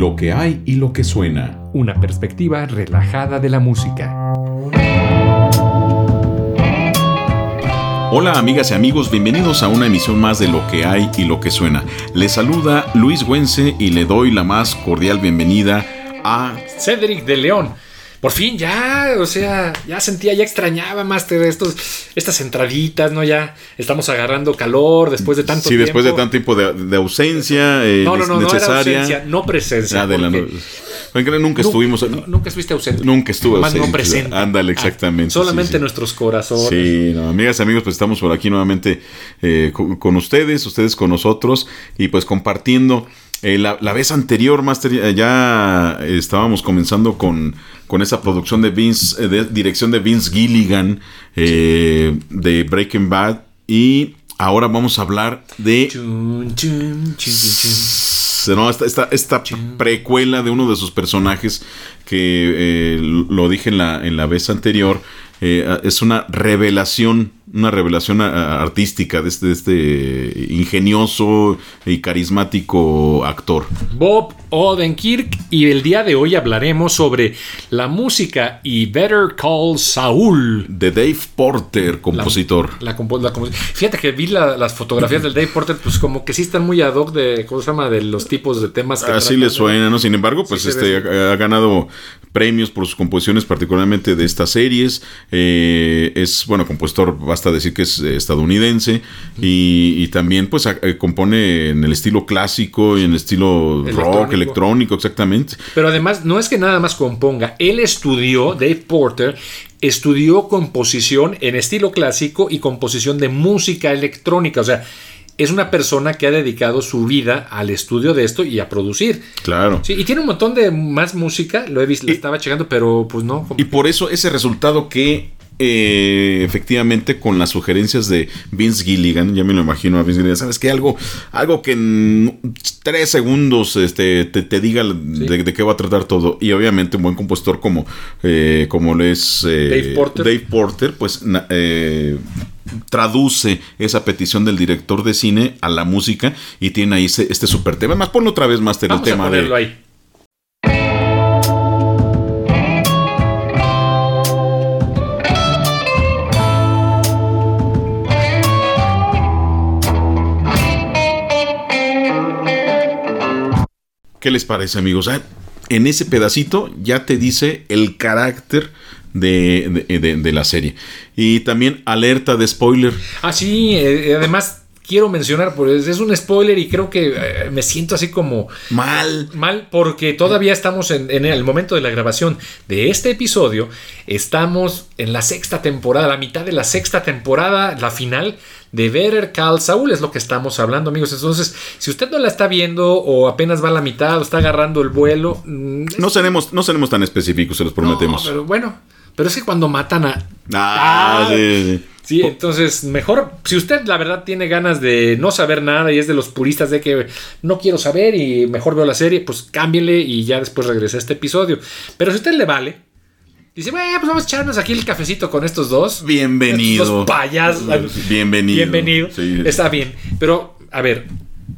Lo que hay y lo que suena. Una perspectiva relajada de la música. Hola amigas y amigos, bienvenidos a una emisión más de Lo que hay y lo que suena. Les saluda Luis Güense y le doy la más cordial bienvenida a Cedric de León. Por fin ya, o sea, ya sentía, ya extrañaba, Master, estos, estas entraditas, ¿no? Ya estamos agarrando calor después de tanto sí, tiempo. después de tanto tiempo de, ausencia eh, no, no, no, necesaria. No, era ausencia, no presencia. Ah, de la, porque- nunca, nunca estuvimos. Nunca estuviste ausente. Nunca estuve Más ausente. no presente. Ándale, exactamente, Ah, solamente sí, sí. nuestros corazones. Sí, no, amigas y amigos, pues estamos por aquí nuevamente eh, con, con ustedes, ustedes con nosotros y pues compartiendo. Eh, la, la vez anterior, Master, ya- estábamos comenzando con, con esa producción de Vince, eh, de dirección de Vince Gilligan eh, de Breaking Bad y ahora vamos a hablar de no, esta, esta, esta precuela de uno de sus personajes que eh, lo dije en la, en la vez anterior, es una revelación, una revelación artística de este, de este ingenioso y carismático actor. Bob Odenkirk y el día de hoy hablaremos sobre la música y Better Call Saul. De Dave Porter, compositor. La compo- la compo- Fíjate que vi la- las fotografías del Dave Porter, pues como que sí están muy ad hoc de, ¿cómo se llama? De los tipos de temas que Así le suena, ¿no? Sin embargo, pues este ha, ha ganado premios por sus composiciones, particularmente de estas series. Eh, es, bueno, compositor, basta decir que es eh, estadounidense. Y, y también, pues, a- eh, compone en el estilo clásico y en el estilo rock, Electrónico. exactamente. Pero además, no es que nada más componga. Él estudió, Dave Porter, estudió composición en estilo clásico y composición de música electrónica. O sea, es una persona que ha dedicado su vida al estudio de esto y a producir. Claro. Sí, y tiene un montón de más música, lo he visto, lo estaba checando, pero pues no. Y por eso ese resultado que eh, efectivamente con las sugerencias de Vince Gilligan, ya me lo imagino a Vince Gilligan, ¿sabes qué? Algo, algo que en tres segundos este, te, te diga de, de qué va a tratar todo. Y obviamente un buen compositor como, eh, como lo es eh, Dave Porter. Dave Porter, pues eh, traduce esa petición del director de cine a la música y tiene ahí ese- este super tema. Más ponlo otra vez, Master, Vamos el tema de... ahí. ¿Qué les parece, amigos? Ah, en ese pedacito ya te dice el carácter de, de- la serie. Y también alerta de spoiler. Ah, sí, eh, además quiero mencionar, pues es un spoiler y creo que eh, me siento así como Mal. mal porque todavía estamos en, en el momento de la grabación de este episodio. Estamos en la sexta temporada, la mitad de la sexta temporada, la final de Better Call Saul es lo que estamos hablando, amigos. Entonces, si usted no la está viendo o apenas va a la mitad o está agarrando el vuelo, mm, es- No seremos, no seremos tan específicos, se los prometemos. No, pero bueno, pero es que cuando matan a Ah, Ah, sí, sí. Sí, entonces mejor, si usted la verdad tiene ganas de no saber nada y es de los puristas de que no quiero saber y mejor veo la serie, pues cámbienle y ya después regrese a este episodio. Pero si a usted le vale, dice, bueno, pues vamos a echarnos aquí el cafecito con estos dos. Bienvenido. Estos dos payasos. Bienvenido. Bienvenido. Sí. Está bien. Pero, a ver,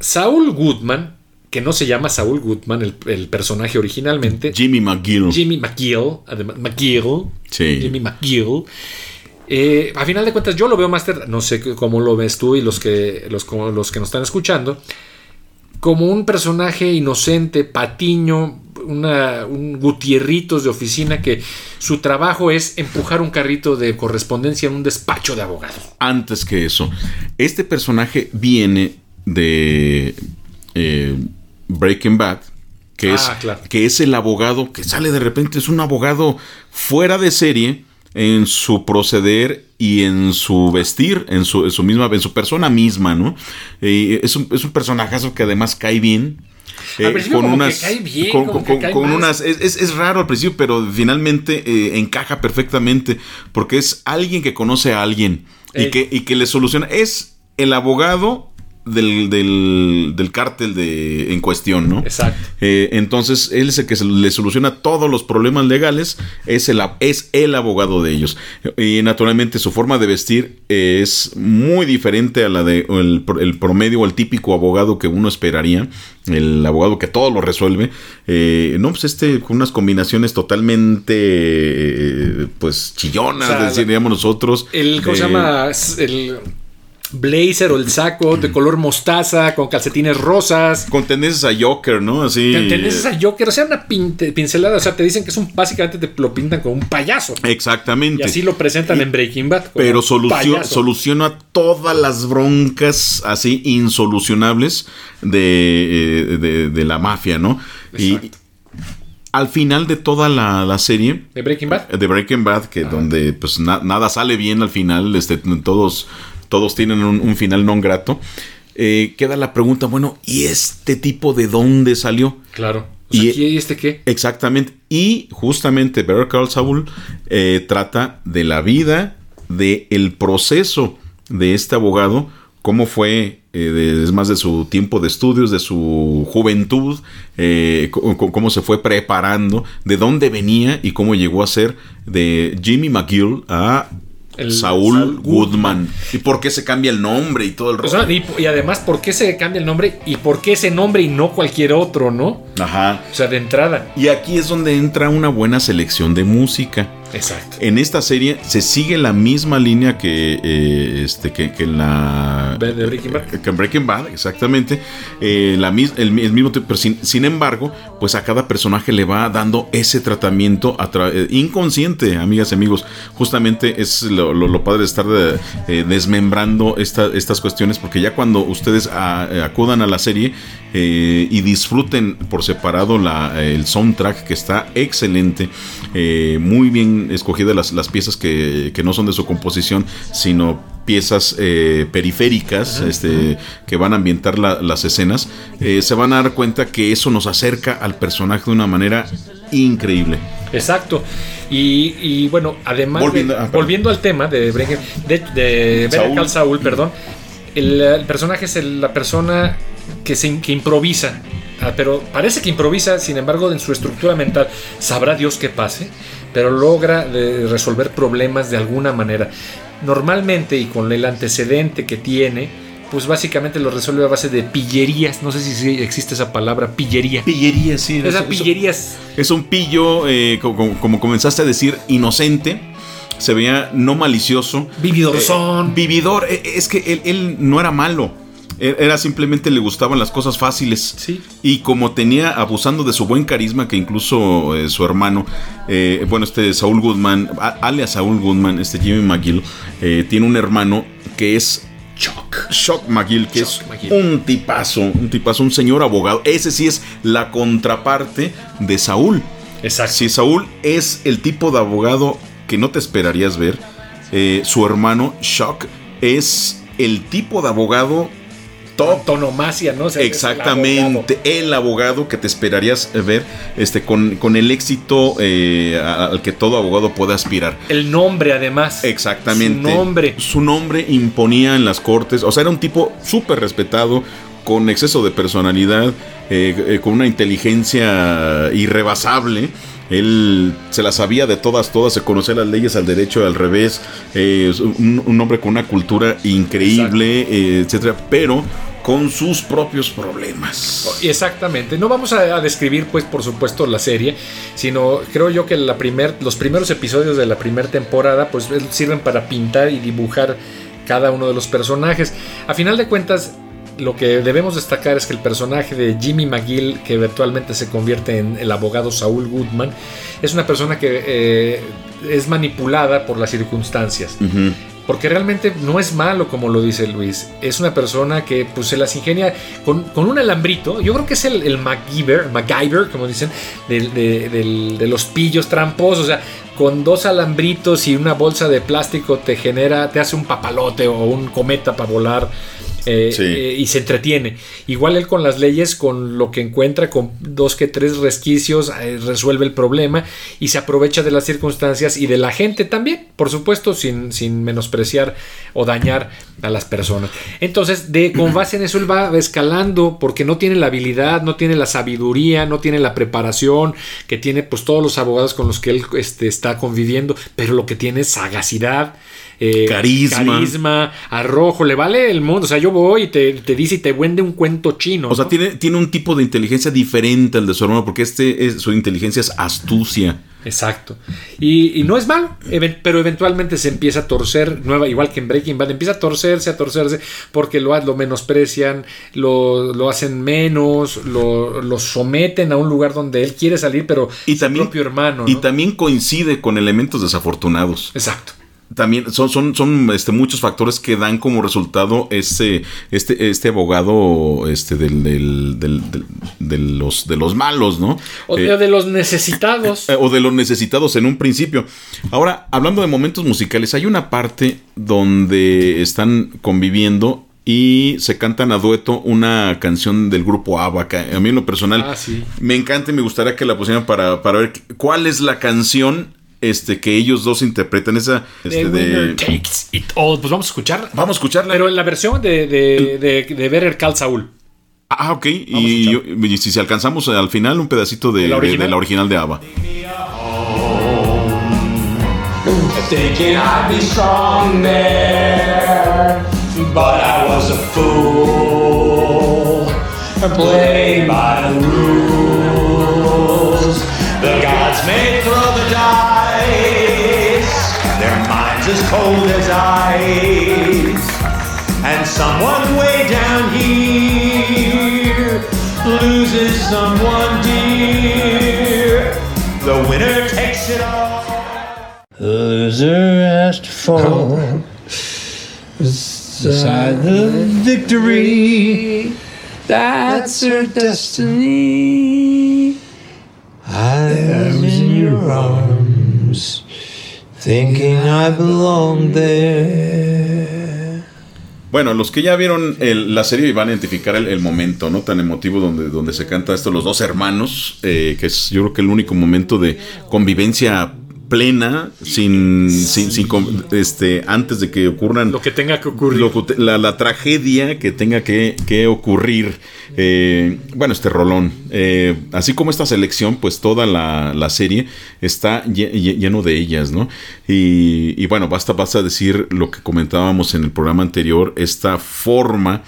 Saul Goodman, que no se llama Saul Goodman, el, el personaje originalmente, Jimmy McGill. Jimmy McGill, además, McGill, Sí. Jimmy McGill. Eh, a final de cuentas, yo lo veo, Master, no sé cómo lo ves tú y los que, los, los que nos están escuchando, como un personaje inocente, patiño, una, un gutierritos de oficina que su trabajo es empujar un carrito de correspondencia en un despacho de abogados. Antes que eso, este personaje viene de eh, Breaking Bad, que, Ah, es, claro. que es el abogado que sale de repente, es un abogado fuera de serie en su proceder y en su vestir, en su, en su misma, en su persona misma, ¿no? Eh, es, un, es un personajazo que además cae bien. Eh, cae bien, con, como con- unas es, es- es raro al principio, pero finalmente eh, encaja perfectamente porque es alguien que conoce a alguien y que, y que le soluciona. Es el abogado del, del, del cártel de, en cuestión, ¿no? Exacto. Eh, entonces, él es el que se le soluciona todos los problemas legales, es el, es el abogado de ellos. Y naturalmente su forma de vestir es muy diferente a la de el, el promedio o el típico abogado que uno esperaría, el abogado que todo lo resuelve. Eh, no, pues este con unas combinaciones totalmente, eh, pues chillonas, O sea, diríamos nosotros. El, ¿Cómo se Eh, llama? El blazer o el saco de color mostaza con calcetines rosas. Con tendencias a Joker, ¿no? Así. Tendencias a Joker, o sea, una pinte- pincelada. O sea, te dicen que es un. Básicamente te lo pintan como un payaso. Exactamente. Y así lo presentan en Breaking Bad. Pero un solucio- payaso. soluciona todas las broncas así insolucionables de, eh, de- de la mafia, ¿no? Y al final de toda la, la serie, ¿De Breaking Bad? de Breaking Bad, que donde pues na- nada sale bien al final, este, todos, todos tienen un, un final non grato, eh, queda la pregunta, bueno, ¿y este tipo de dónde salió? Claro. O sea, Y- ¿y este qué? Exactamente. Y justamente Better Call Saul eh, trata de la vida, de el proceso de este abogado, cómo fue, eh, de- es más de su tiempo de estudios, de su juventud, eh, cómo se fue preparando, de dónde venía y cómo llegó a ser de Jimmy McGill a El Saul Goodman. Y por qué se cambia el nombre y todo el rollo. y, y además, ¿por qué se cambia el nombre? ¿Y por qué ese nombre y no cualquier otro, no? Ajá. O sea, de entrada. Y aquí es donde entra una buena selección de música. Exacto. En esta serie se sigue la misma línea que, eh, este, que, que en la. De- Breaking Bad. Que en Breaking Bad, exactamente. Eh, la, el, el mismo pero sin, sin embargo, pues a cada personaje le va dando ese tratamiento a tra- eh, inconsciente, amigas y amigos. Justamente es lo, lo- lo padre de estar eh, desmembrando esta- estas cuestiones, porque ya cuando ustedes a- eh, acudan a la serie eh, y disfruten por separado la, el soundtrack, que está excelente, muy bien escogidas las, las piezas que, que no son de su composición, sino piezas eh, periféricas este, que van a ambientar la- las escenas, eh, se van a dar cuenta que eso nos acerca al personaje de una manera increíble. Exacto. Y, y bueno, además. Volviendo- de- ah, volviendo al tema de Breaking de, de Saúl. Saul, perdón. El, el personaje es el- la persona que, se, que improvisa. Ah, pero parece que improvisa, sin embargo, en su estructura mental, sabrá Dios qué pase, pero logra eh, resolver problemas de alguna manera. Normalmente, y con el antecedente que tiene, pues básicamente lo resuelve a base de pillerías. No sé si existe esa palabra, pillería. Pillería, sí. Esa eso- pillería es un pillo, eh, co- como, como comenzaste a decir, inocente. Se veía no malicioso. vividorzón. Eh, vividor. Eh, Es que él, él no era malo. E- Era simplemente le gustaban las cosas fáciles. Sí. Y como tenía, abusando de su buen carisma, que incluso eh, su hermano, eh, bueno, este Saúl Goodman, alias Saúl Goodman, este Jimmy McGill, eh, tiene un hermano que es Chuck. Chuck McGill, que es McGill. un tipazo, un tipazo, un señor abogado. Ese sí es la contraparte de Saúl. Exacto. Si Saúl es el tipo de abogado que no te esperarías ver, eh, su hermano Chuck es el tipo de abogado top ¿no? O sea, es el Exactamente, el abogado que te esperarías ver este, con, con el éxito eh, al que todo abogado puede aspirar. El nombre, además. Exactamente. Su nombre. Su nombre imponía en las cortes. O sea, era un tipo súper respetado, con exceso de personalidad, eh, eh, con una inteligencia irrebasable. Él se las sabía de todas, todas, se conocía las leyes al derecho, al revés. eh, un hombre con una cultura increíble, eh, etcétera, pero con sus propios problemas. Exactamente. No vamos a, a describir, pues, por supuesto, la serie, sino creo yo que la primer, los primeros episodios de la primera temporada, pues, sirven para pintar y dibujar cada uno de los personajes. A final de cuentas, lo que debemos destacar es que el personaje de Jimmy McGill, que eventualmente se convierte en el abogado Saul Goodman, es una persona que eh, es manipulada por las circunstancias. Porque realmente no es malo como lo dice Luis. Es una persona que pues se las ingenia con, con un alambrito. Yo creo que es el, el MacGyver, MacGyver, como dicen, de, de los pillos tramposos. O sea, con dos alambritos y una bolsa de plástico te genera, te hace un papalote o un cometa para volar. Eh, Sí. eh, y se entretiene. Igual él con las leyes, con lo que encuentra, con dos que tres resquicios, eh, resuelve el problema y se aprovecha de las circunstancias y de la gente también, por supuesto, sin, sin menospreciar o dañar a las personas. Entonces, de, con base en eso, él va escalando porque no tiene la habilidad, no tiene la sabiduría, no tiene la preparación que tiene pues todos los abogados con los que él este, está conviviendo, pero lo que tiene es sagacidad. Eh, Carisma. carisma, arrojo, le vale el mundo. O sea, yo voy y te, te dice y te vende un cuento chino. O sea, tiene, tiene un tipo de inteligencia diferente al de su hermano, porque este es, su inteligencia es astucia. Exacto. Y, y no es malo, pero eventualmente se empieza a torcer, nueva, igual que en Breaking Bad, empieza a torcerse, a torcerse, porque lo, lo menosprecian, lo, lo hacen menos, lo, lo someten a un lugar donde él quiere salir, pero Y su también, propio hermano. y también coincide con elementos desafortunados. Exacto. También son, son, son este, muchos factores que dan como resultado este, este, este abogado este, del, del- del- del- de, los, de los malos, ¿no? O Eh, de, de los necesitados. eh, o de los necesitados en un principio. Ahora, hablando de momentos musicales, hay una parte donde están conviviendo y se cantan a dueto una canción del grupo ABBA. que A mí en lo personal Ah, sí. me encanta y me gustaría que la pusieran para, para ver cuál es la canción este, que ellos dos interpretan. Esa este, winner de... takes it all. Pues vamos a escuchar. Vamos a escucharla. Pero en la versión de, de, de, de Better Call Saul. ah, ok. Y, yo- y si, alcanzamos al final un pedacito de, ¿De la de- de original? la original de ABBA. thinking I'd be strong there. But I was a fool. Played by the rules. The gods may as cold as ice. And someone way down here loses someone dear. The winner takes it all. Loser has to fall beside the victory. That's her destiny. I was in your arms, thinking I belonged there. Bueno, los que ya vieron la serie van a identificar el, el momento, ¿no? Tan emotivo donde, donde se canta esto los dos hermanos, eh, que es yo creo que el único momento de convivencia plena, sin, sin, sin este, antes de que ocurran Lo que tenga que ocurrir. lo la, la tragedia que tenga que, que ocurrir. Eh, bueno, este rolón. Eh, así como esta selección, pues toda la, la serie está lle- lle- lleno de ellas, ¿no? Y, y bueno, basta, basta decir lo que comentábamos en el programa anterior, esta forma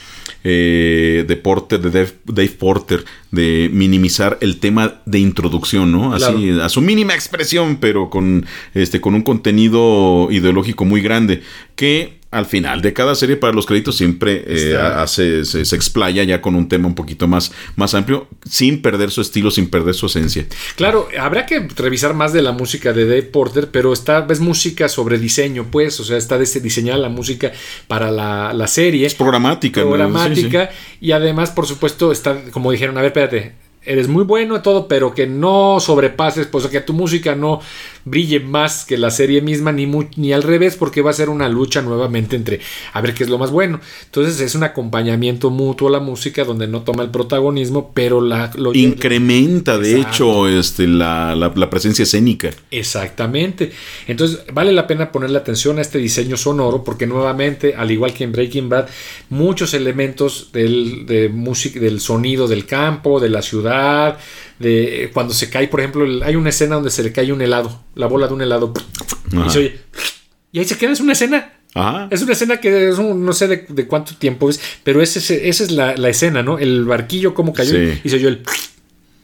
eh, de Porter, de Dave, Dave Porter, de minimizar el tema de introducción, ¿no? Así, Claro. a su mínima expresión, pero con, este, con un contenido ideológico muy grande, que al final de cada serie para los créditos siempre eh, hace, se, se explaya ya con un tema un poquito más, más amplio, sin perder su estilo, sin perder su esencia. Claro, habrá que revisar más de la música de Dave Porter, pero esta es música sobre diseño, pues, o sea, está diseñada la música para la, la serie, Es programática. ¿no? programática, Sí, y además, por supuesto, está, como dijeron, a ver, espérate, eres muy bueno y todo, pero que no sobrepases, pues que tu música no brille más que la serie misma, ni, ni al revés, porque va a ser una lucha nuevamente entre a ver qué es lo más bueno. Entonces es un acompañamiento mutuo a la música donde no toma el protagonismo, pero la lo. Incrementa, de hecho, este, la, la- la presencia escénica. Exactamente. Entonces, vale la pena ponerle atención a este diseño sonoro porque nuevamente, al igual que en Breaking Bad, muchos elementos del, de música, del sonido del campo, de la ciudad, de cuando se cae, por ejemplo, el- hay una escena donde se le cae un helado, la bola de un helado, Ajá. y se oye, y ahí se queda, es una escena. Ajá. Es una escena que es un- no sé de, de cuánto tiempo es, pero esa es la, la escena, ¿no? El barquillo como cayó Sí. y se oyó el...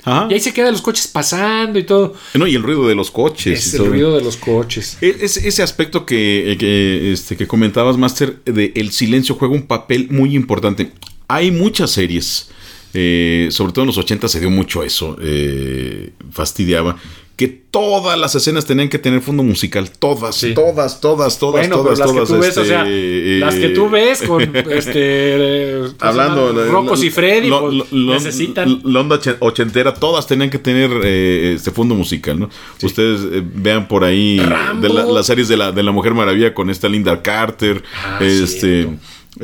Ajá. Y ahí se quedan los coches pasando y todo. No, y el ruido de los coches. Es el todo. ruido de los coches. E- Ese, ese aspecto que, que, este, que comentabas, Master, de el silencio juega un papel muy importante. Hay muchas series, eh, sobre todo en los 80 se dio mucho eso, eh, fastidiaba, que todas las escenas tenían que tener fondo musical, todas, Sí. todas, todas, todas, Bueno, todas, las todas. que tú ves, o este, sea, eh, las que tú ves con este eh, ¿cómo se Hablando Rocos y Freddy lo- lo- lo- necesitan La onda ochen- ochentera, todas tenían que tener eh, este fondo musical, ¿no? Ustedes eh, vean por ahí de la- las series de la, de la Mujer Maravilla con esta Linda Carter, Ah, este, cierto.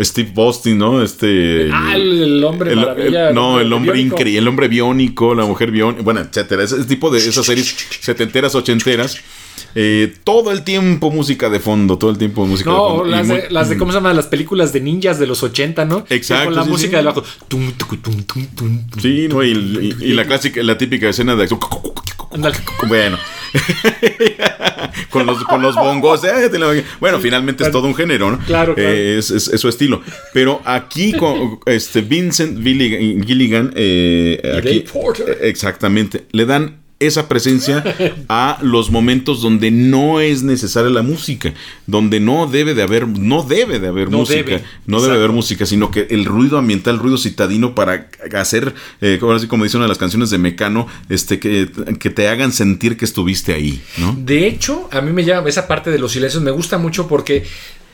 Steve Boston, ¿no? Este. Ah, el, el hombre el- maravilla. el- no, el hombre increíble, el hombre biónico, la mujer biónica, bueno, etcétera. Ese tipo de esas series setenteras, ochenteras. eh, todo el tiempo música de fondo, todo el tiempo música de No, fondo. y las de, las de, ¿cómo se llama? Las películas de ninjas de los 80, ¿no? Exacto, Con la sí, música sí. del bajo. Tum, tucu, tum, tum, tum, tum. Sí, ¿no? Y, y- y la clásica, la típica escena de acción. Bueno. con, los, con los bongos. eh, Bueno, finalmente es todo un género, ¿no? Claro, claro. Eh, es, es- es su estilo. Pero aquí con este Vincent Gilligan, eh, aquí, Porter. eh, exactamente, le dan esa presencia a los momentos donde no es necesaria la música, donde no debe de haber, no debe de haber No música, debe. no debe de haber música, sino que el ruido ambiental, el ruido citadino para hacer, eh, ahora sí como dice una de las canciones de Mecano, este, que, que te hagan sentir que estuviste ahí, ¿no? De hecho, a mí me llama esa parte de los silencios, me gusta mucho porque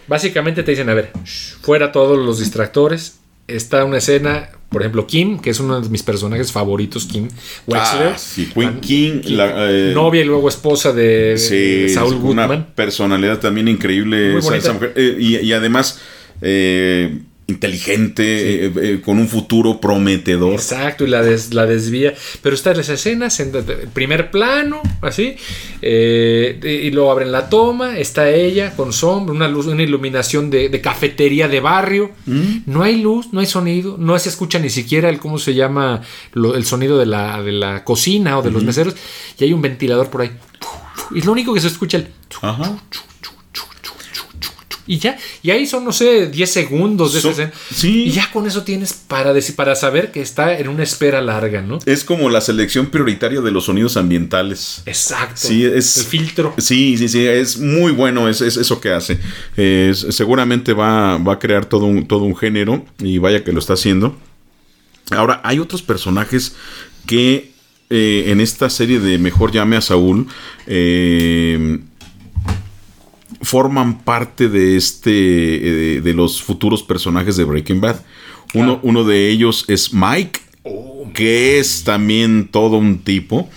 básicamente te dicen, a ver, shh, fuera todos los distractores. Está una escena, por ejemplo, Kim, que es uno de mis personajes favoritos, Kim Wexler. Ah, sí, Queen King, la, eh, novia y luego esposa de, Sí, de es Saul una Goodman. personalidad también increíble esa, esa mujer. Eh, y, y además eh, inteligente, eh, eh, con un futuro prometedor. Exacto, y la, des- la desvía. Pero está en las escenas, en primer plano, así, eh, y luego abren la toma, está ella con sombra, una luz, una iluminación de, de cafetería de barrio. No hay luz, no hay sonido, no se escucha ni siquiera el, ¿cómo se llama? Lo- el sonido de la, de la cocina o de los meseros, y hay un ventilador por ahí. Y lo único que se escucha el... Ajá. Y ya, y ahí son, no sé, 10 segundos de sí. Y ya con eso tienes para, decir, para saber que está en una espera larga, ¿no? Es como la selección prioritaria de los sonidos ambientales. Exacto. Sí, es- El filtro. Sí, sí, sí, es muy bueno es, es eso que hace. Seguramente va, va a crear todo un, todo un género y vaya que lo está haciendo. Ahora, hay otros personajes que eh, en esta serie de Mejor llame a Saúl eh, forman parte de este eh, de los futuros personajes de Breaking Bad. Uno, uno de ellos es Mike, que es también todo un tipo.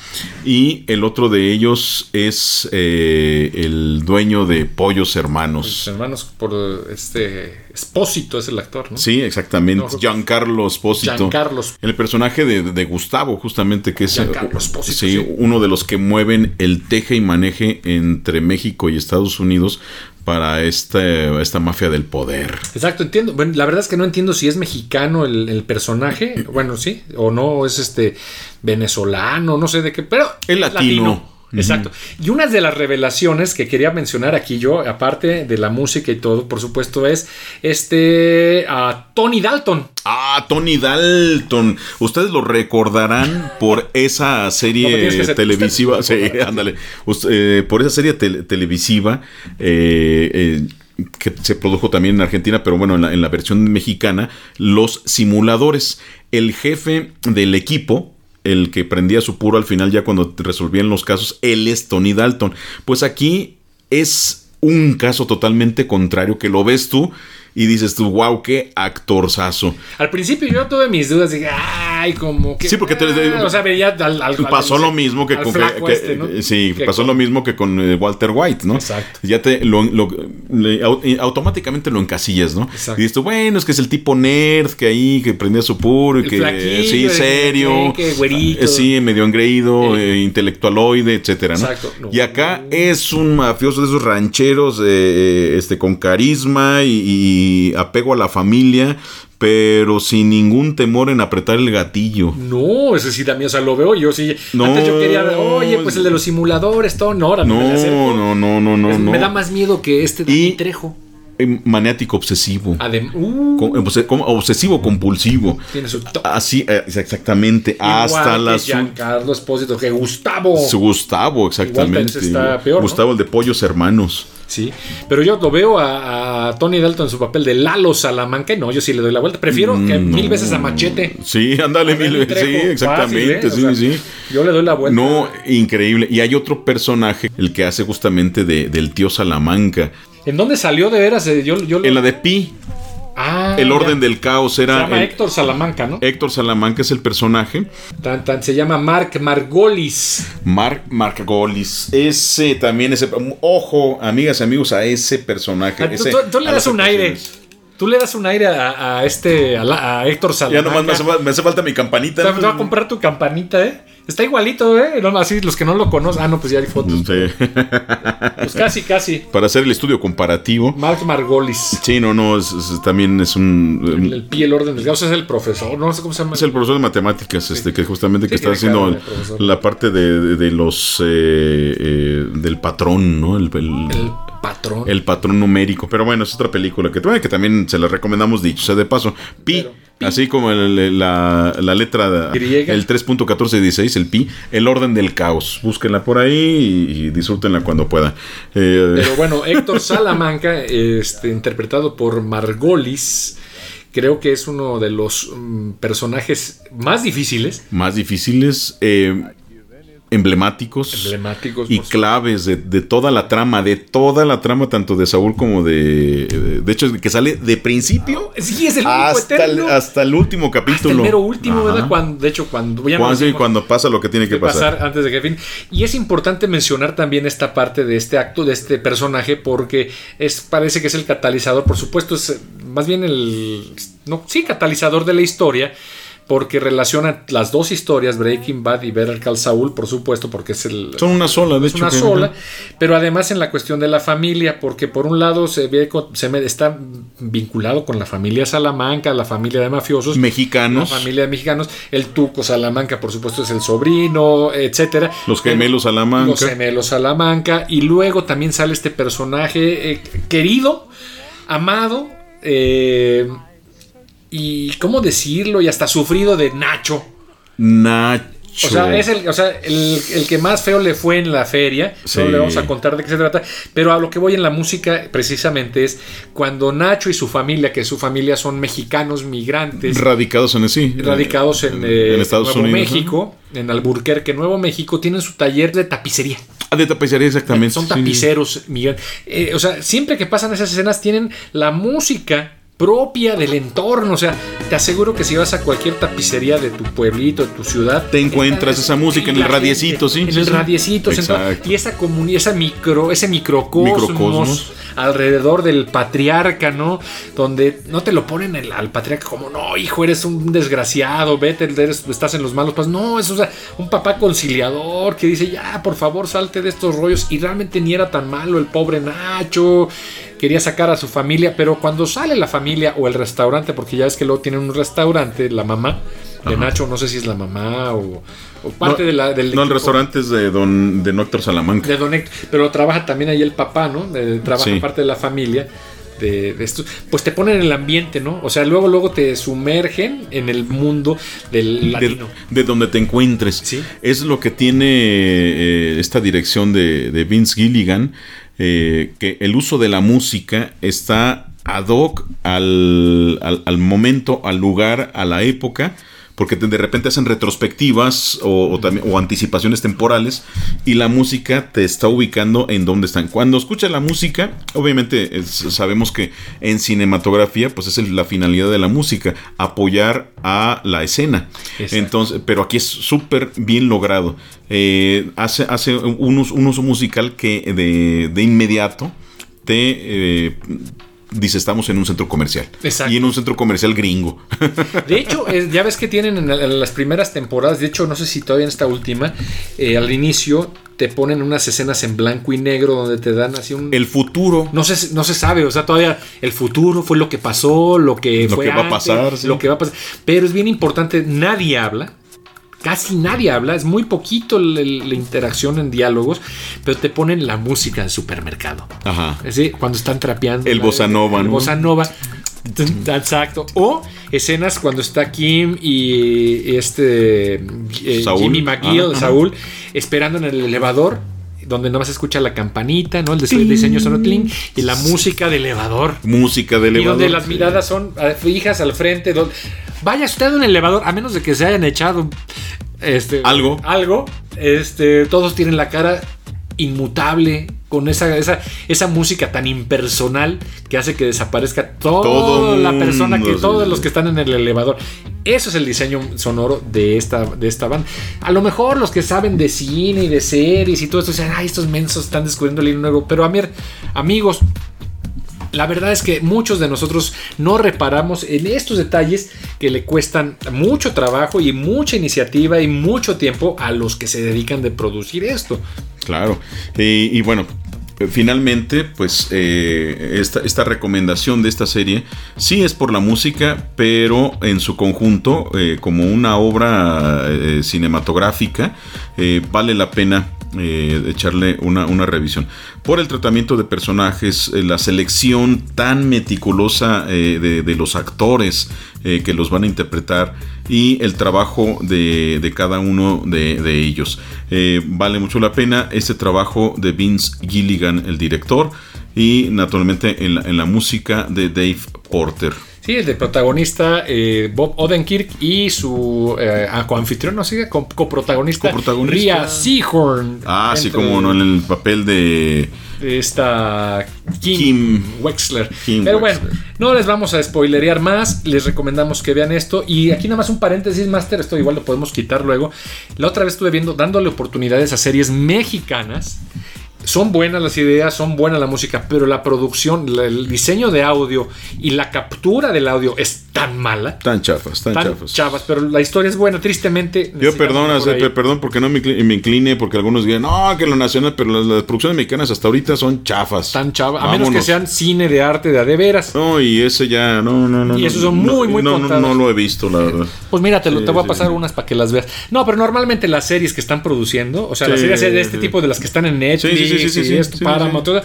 Y el otro de ellos es eh, el dueño de Pollos Los Hermanos. hermanos por este Espósito es el actor, ¿no? Sí, exactamente. No, Giancarlo Espósito. Giancarlo. El personaje de, de Gustavo, justamente, que es Giancarlo Espósito, sí, sí. uno de los que mueven el teje y maneje entre México y Estados Unidos para esta, esta mafia del poder. Exacto, entiendo. Bueno, la verdad es que no entiendo si es mexicano el, el personaje. Bueno, sí. O no, es este venezolano, no sé de qué. Pero Es latino. Ujú. Exacto. Y una de las revelaciones que quería mencionar aquí yo, aparte de la música y todo, por supuesto, es este a Tony Dalton. Ah, Tony Dalton. Ustedes lo recordarán por esa serie ser- televisiva. usted Sí, ándale. Usted, eh, por esa serie tele- televisiva eh, eh, que se produjo también en Argentina, pero bueno, en la, en la versión mexicana, Los Simuladores. El jefe del equipo, el que prendía su puro al final ya cuando resolvían los casos, él es Tony Dalton. Pues aquí es un caso totalmente contrario que lo ves tú y dices tú, wow, qué actorzazo. Al principio yo tuve mis dudas, dije, ay, como que. Sí, porque te- ah", o sea, veía al. al- pasó al- lo mismo que con que- este, sí pasó con- lo mismo que con eh, Walter White no Exacto. ya te lo, lo- le- au- eh, automáticamente lo encasillas no Exacto. y dices tú, bueno es que es el tipo nerd que ahí que prendía su puro y El que flaquillo, sí serio que güerito. eh, sí medio engreído Eh. eh, intelectualoide etcétera no Exacto. No. y acá es un mafioso de esos rancheros eh, este con carisma y, y apego a la familia pero sin ningún temor en apretar el gatillo No, ese sí miedo. O sea, lo veo yo sí. No. Antes yo quería, oye, pues el de los simuladores, todo. No, ahora no, me no, no, no, no. Me da más miedo que este Y- Dani Trejo. Eh, Maniático obsesivo. Adem uh, como obsesivo compulsivo. tiene su Así, eh, exactamente. Igual hasta la Giancarlo Espósito, que Gustavo. Gustavo, exactamente. Igual está peor, ¿no? Gustavo, el de Pollos Hermanos. Sí, pero yo lo veo a, a Tony Dalton en su papel de Lalo Salamanca y no, yo sí le doy la vuelta. Prefiero que Mm, mil veces a Machete. Sí, ándale, mil Trejo. Sí, exactamente. Fácil, ¿eh? sí, O sea, sí. Yo le doy la vuelta. No, increíble. Y hay otro personaje, el que hace justamente de, del tío Salamanca. ¿En dónde salió de veras? Eh, Yo, yo lo- En la de Pi, Ah, el ya. orden del caos Se era. llama el- Héctor Salamanca, ¿no? Héctor Salamanca es el personaje. Tan, tan, se llama Mark Margolis. Mark Margolis. Ese también, ese. Ojo, amigas y amigos, a ese personaje. Ah, tú- ese- tú- tú le das un aire. Tú le das un aire a, a este, a, la- a Héctor Ya Salamanca. nomás me hace, fa- me hace falta mi campanita. Te te va a comprar tu campanita, ¿eh? Está igualito, ¿eh? No, así, los que no lo conocen. Ah, no, pues ya hay fotos. Sí. Pues casi, casi. Para hacer el estudio comparativo. Mark Margolis. Sí, no, no, es- es- también es un... El pie, el orden del caos es el profesor. No sé cómo se llama. Es el profesor de matemáticas, este, que justamente que está haciendo la parte de, de- de los eh, eh, del patrón, ¿no? El- El patrón. el patrón numérico. Pero bueno, es otra película que, bueno, que también se la recomendamos, dicho sea de paso. Pi, Pero, pi. así como el- la, la letra, Griega. el 3.1416, el pi, el orden del caos. Búsquenla por ahí y, y disfrútenla cuando puedan. Eh, Pero bueno, Héctor Salamanca, este, interpretado por Margolis, creo que es uno de los mm, personajes más difíciles, más difíciles, eh, emblemáticos. emblemáticos. y claves de, de toda la trama, de toda la trama, tanto de Saúl como de. De, hecho, que sale de principio Sí, es el hasta el, hasta el último Hasta capítulo. el mero último, Ajá. ¿verdad? Cuando, de hecho, cuando no Cuando, sí, decimos cuando pasa lo que tiene que pasar. pasar antes de que fin. Y es importante mencionar también esta parte de este acto, de este personaje, porque es, parece que es el catalizador, por supuesto, es más bien el. No, sí, catalizador de la historia. Porque relaciona las dos historias, Breaking Bad y Better Call Saul, por supuesto, porque es el, Son una sola, de es hecho. una sola, pero además en la cuestión de la familia, porque por un lado se ve se me, está vinculado con la familia Salamanca, la familia de mafiosos, Mexicanos. la familia de mexicanos, el Tuco Salamanca, por supuesto, es el sobrino, etcétera. Los gemelos Salamanca. Los gemelos Salamanca. Y luego también sale este personaje eh, querido, amado, eh, y cómo decirlo, y hasta sufrido de Nacho. Nacho. O sea, es el, o sea, el, el que más feo le fue en la feria. Sí. No le vamos a contar de qué se trata. Pero a lo que voy en la música, precisamente, es cuando Nacho y su familia, que su familia son mexicanos migrantes, Radicados en sí. radicados en, en eh, Estados Nuevo Unidos. México, en Alburquerque, Nuevo México, tienen su taller de tapicería. Ah, de tapicería, exactamente. Son sí. tapiceros migrantes. Eh, o sea, siempre que pasan esas escenas, tienen la música propia del entorno. O sea, te aseguro que si vas a cualquier tapicería de tu pueblito, de tu ciudad, Te encuentras esa música en el radiecito, sí, En sí, el sí. radiecito, y esa comunidad, esa micro, ese microcosmos, Microcosmos. alrededor del patriarca, ¿no? Donde no te lo ponen el- al patriarca como, no, hijo, eres un desgraciado, vete, eres- estás en los malos pasos. No, es o sea, un papá conciliador que dice, ya, por favor, salte de estos rollos. Y realmente ni era tan malo el pobre Nacho. Quería sacar a su familia, pero cuando sale la familia o el restaurante, porque ya ves que luego tienen un restaurante, la mamá de Nacho, no sé si es la mamá o, o parte No, de la, del No, el restaurante es de don de Nóctor Salamanca. de Don Héctor, pero trabaja también ahí el papá, ¿no? Eh, trabaja Sí. parte de la familia. De, de esto, pues te ponen en el ambiente, ¿no? O sea, luego, luego te sumergen en el mundo del de, latino. de donde te encuentres. Sí. Es lo que tiene eh, esta dirección de, de Vince Gilligan, eh, que el uso de la música está ad hoc al, al- al momento, al lugar, a la época. Porque de repente hacen retrospectivas o, o también, o anticipaciones temporales y la música te está ubicando en dónde están. Cuando escuchas la música, obviamente es- sabemos que en cinematografía, pues es el- la finalidad de la música, apoyar a la escena. Exacto. Entonces, pero aquí es súper bien logrado. Eh, hace, hace un uso musical que de, de inmediato te eh, dice estamos en un centro comercial. Exacto. Y en un centro comercial gringo. De hecho, ya ves que tienen en, la- en las primeras temporadas, de hecho, no sé si todavía en esta última, eh, al inicio te ponen unas escenas en blanco y negro donde te dan así un. El futuro. No se, no se sabe, o sea, todavía el futuro fue lo que pasó, lo que Lo fue que va a pasar, sí. lo que va a pasar. Pero es bien importante, nadie habla, casi nadie habla, es muy poquito el- el- la interacción en diálogos, pero te ponen la música del supermercado. Ajá. Sí, cuando están trapeando. El bossa nova, el ¿no? bossa nova. Exacto. O escenas cuando está Kim y este eh, Saúl. Jimmy McGill, Ah, ajá. Saúl, esperando en el elevador, donde nomás escucha la campanita, ¿no? El dis- diseño sonoro tling, y la música de elevador. Música de Y elevador. donde las miradas son eh, fijas al frente. donde- vaya usted a un elevador, a menos de que se hayan echado este, Algo. Algo. Este, todos tienen la cara inmutable con esa, esa, esa música tan impersonal que hace que desaparezca toda Todo la persona, que todos los que están en el elevador. Eso es el diseño sonoro de esta, de esta banda. A lo mejor los que saben de cine y de series y todo esto dicen, ay, estos mensos están descubriendo el hilo nuevo. Pero a ver, amigos, La verdad es que muchos de nosotros no reparamos en estos detalles que le cuestan mucho trabajo y mucha iniciativa y mucho tiempo a los que se dedican de producir esto. Claro. Y, bueno, finalmente, pues eh, esta, recomendación de esta serie sí es por la música, pero en su conjunto, eh, como una obra eh, cinematográfica, vale la pena eh, echarle una, una revisión. Por el tratamiento de personajes, eh, la selección tan meticulosa eh, de, los actores que los van a interpretar y el trabajo de, de cada uno de, de ellos. Vale mucho la pena este trabajo de Vince Gilligan, el director, y naturalmente en la música de Dave Porter. Sí, el de protagonista eh, Bob Odenkirk y su eh, coanfitrión, no co- coprotagonista, Coprotagonista. Rhea Seahorn. Ah, Dentro como no en el papel de de esta Kim, Kim. Wexler. Kim Pero Wexler. bueno, no les vamos a spoilerear más, les recomendamos que vean esto. Y aquí nada más un paréntesis, Master, esto igual lo podemos quitar luego. La otra vez estuve viendo, dándole oportunidades a series mexicanas. Son buenas las ideas, son buena la música, pero la producción, el diseño de audio y la captura del audio es tan mala. tan chafas, tan, Tan chafas. chavas, pero la historia es buena, tristemente. Yo perdona, por perdón porque no me, incli- me incline, porque algunos digan, no, que lo nacional, pero las, las producciones mexicanas hasta ahorita son chafas. Tan chava, a menos que sean cine de arte de a de veras. No, y ese ya, no, no, no. Y esos son no, muy, muy no, no, no lo he visto, la verdad. Pues mira, te, lo- Sí, te voy a sí. pasar unas para que las veas. No, pero normalmente las series que están produciendo, o sea, las Sí, series de este sí. tipo de las que están en Netflix Sí, sí, sí, sí, y sí, esto, sí, Paramount, sí. todo,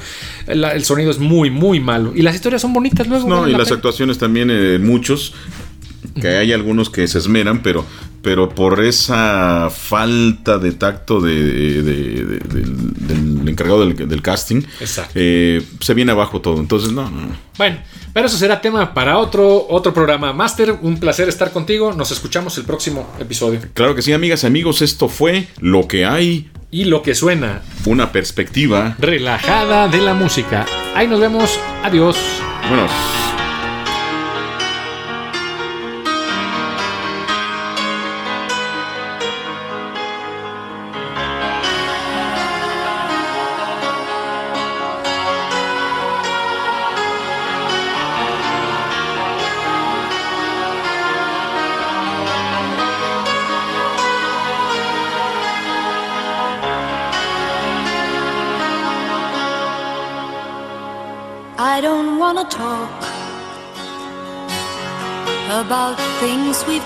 la- el sonido es muy, muy malo. Y las historias son bonitas luego. No, y la las actuaciones también, eh, muchos, que hay algunos que se esmeran, pero, pero por esa falta de tacto de, de- de- de- del, del encargado del, del casting, eh, se viene abajo todo. Entonces, no, no. Bueno, pero eso será tema para otro, otro programa. Master, un placer estar contigo. Nos escuchamos el próximo episodio. Claro que sí, amigas y amigos, esto fue lo que hay, Y lo que suena, una perspectiva. relajada de la música. Ahí nos vemos. Adiós. Bueno,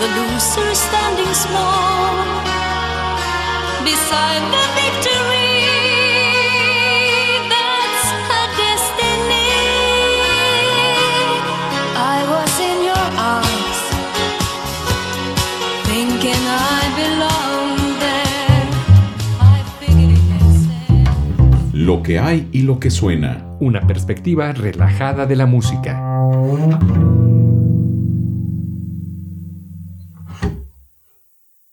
the loser standing small beside the victory. That's her destiny. I was in your arms, thinking I belonged there. I figured it lo que hay y lo que suena. Una perspectiva relajada de la música.